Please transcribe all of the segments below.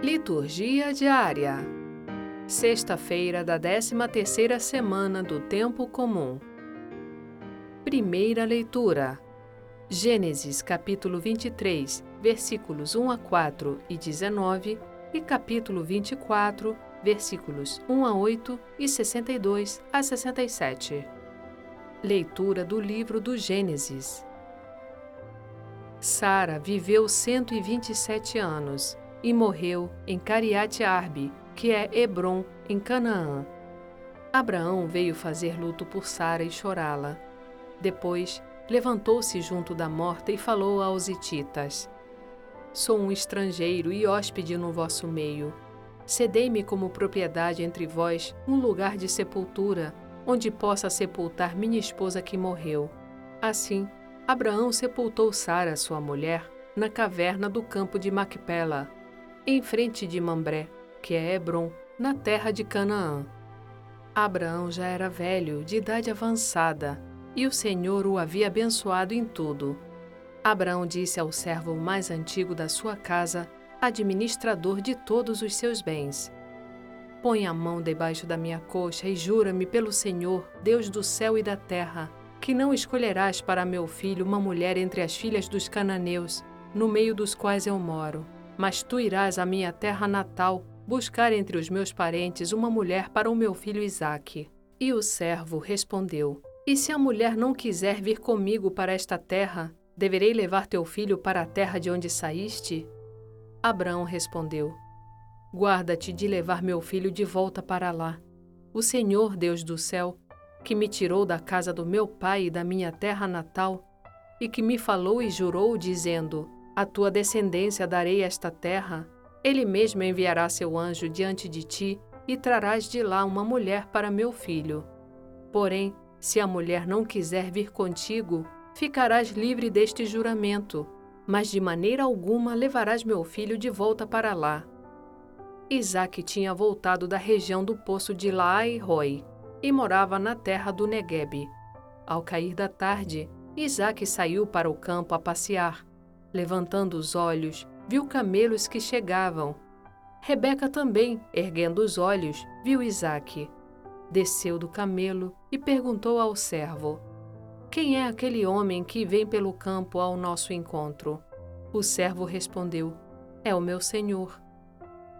Liturgia diária. Sexta-feira da 13ª semana do tempo comum. Primeira leitura. Gênesis capítulo 23, versículos 1 a 4 e 19 e capítulo 24, versículos 1 a 8 e 62 a 67. Leitura do livro do Gênesis. Sara viveu 127 anos e morreu em Cariate Arbe, que é Hebron, em Canaã. Abraão veio fazer luto por Sara e chorá-la. Depois, levantou-se junto da morta e falou aos hititas: Sou um estrangeiro e hóspede no vosso meio. Cedei-me como propriedade entre vós um lugar de sepultura, onde possa sepultar minha esposa que morreu. Assim, Abraão sepultou Sara, sua mulher, na caverna do campo de Macpela, em frente de Mambré, que é Hebron, na terra de Canaã. Abraão já era velho, de idade avançada, e o Senhor o havia abençoado em tudo. Abraão disse ao servo mais antigo da sua casa, administrador de todos os seus bens: Põe a mão debaixo da minha coxa e jura-me pelo Senhor, Deus do céu e da terra, que não escolherás para meu filho uma mulher entre as filhas dos cananeus, no meio dos quais eu moro, mas tu irás à minha terra natal buscar entre os meus parentes uma mulher para o meu filho Isaque. E o servo respondeu: E se a mulher não quiser vir comigo para esta terra, deverei levar teu filho para a terra de onde saíste? Abraão respondeu: Guarda-te de levar meu filho de volta para lá. O Senhor, Deus do céu, que me tirou da casa do meu pai e da minha terra natal, e que me falou e jurou, dizendo: A tua descendência darei esta terra, ele mesmo enviará seu anjo diante de ti e trarás de lá uma mulher para meu filho. Porém, se a mulher não quiser vir contigo, ficarás livre deste juramento, mas de maneira alguma levarás meu filho de volta para lá. Isaac tinha voltado da região do poço de Laai-Roi e morava na terra do Negueb. Ao cair da tarde, Isaac saiu para o campo a passear. Levantando os olhos, viu camelos que chegavam. Rebeca também, erguendo os olhos, viu Isaac. Desceu do camelo e perguntou ao servo: Quem é aquele homem que vem pelo campo ao nosso encontro? O servo respondeu: É o meu senhor.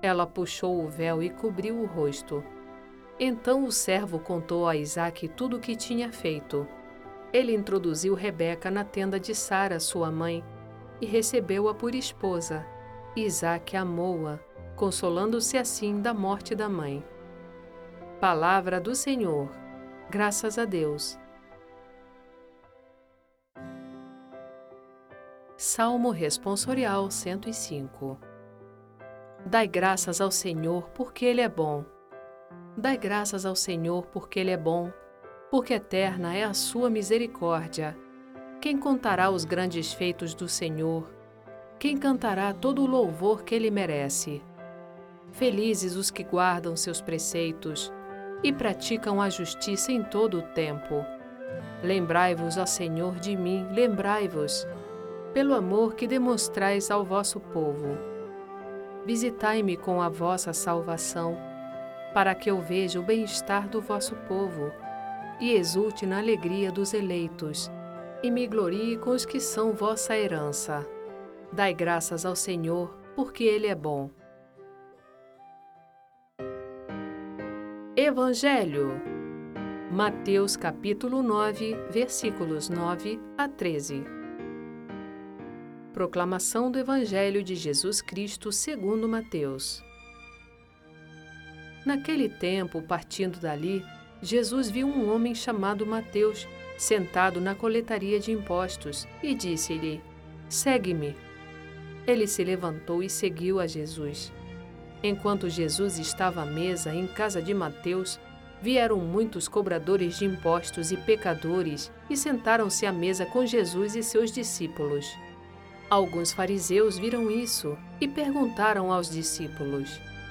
Ela puxou o véu e cobriu o rosto. Então o servo contou a Isaac tudo o que tinha feito. Ele introduziu Rebeca na tenda de Sara, sua mãe, e recebeu-a por esposa. Isaac amou-a, consolando-se assim da morte da mãe. Palavra do Senhor. Graças a Deus. Salmo Responsorial 105 Dai graças ao Senhor, porque Ele é bom Dai graças ao Senhor, porque Ele é bom, porque eterna é a sua misericórdia. Quem contará os grandes feitos do Senhor? Quem cantará todo o louvor que Ele merece? Felizes os que guardam seus preceitos e praticam a justiça em todo o tempo. Lembrai-vos, ó Senhor, de mim, lembrai-vos, pelo amor que demonstrais ao vosso povo. Visitai-me com a vossa salvação para que eu veja o bem-estar do vosso povo e exulte na alegria dos eleitos, e me glorie com os que são vossa herança. Dai graças ao Senhor, porque Ele é bom. Evangelho Mateus capítulo 9, versículos 9 a 13. Proclamação do Evangelho de Jesus Cristo segundo Mateus. Naquele tempo, partindo dali, Jesus viu um homem chamado Mateus sentado na coletaria de impostos e disse-lhe: Segue-me. Ele se levantou e seguiu a Jesus. Enquanto Jesus estava à mesa em casa de Mateus, vieram muitos cobradores de impostos e pecadores e sentaram-se à mesa com Jesus e seus discípulos. Alguns fariseus viram isso e perguntaram aos discípulos: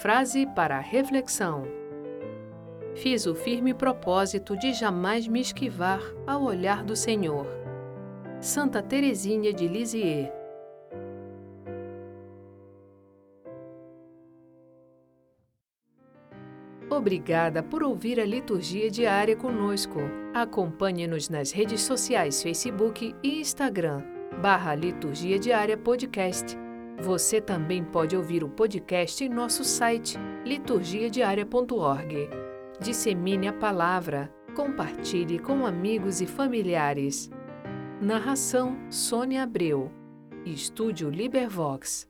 Frase para reflexão. Fiz o firme propósito de jamais me esquivar ao olhar do Senhor. Santa Teresinha de Lisieux. Obrigada por ouvir a liturgia diária conosco. Acompanhe-nos nas redes sociais Facebook e Instagram, barra Liturgia Diária Podcast. Você também pode ouvir o podcast em nosso site liturgiadiaria.org. Dissemine a palavra, compartilhe com amigos e familiares. Narração Sônia Abreu. Estúdio Libervox.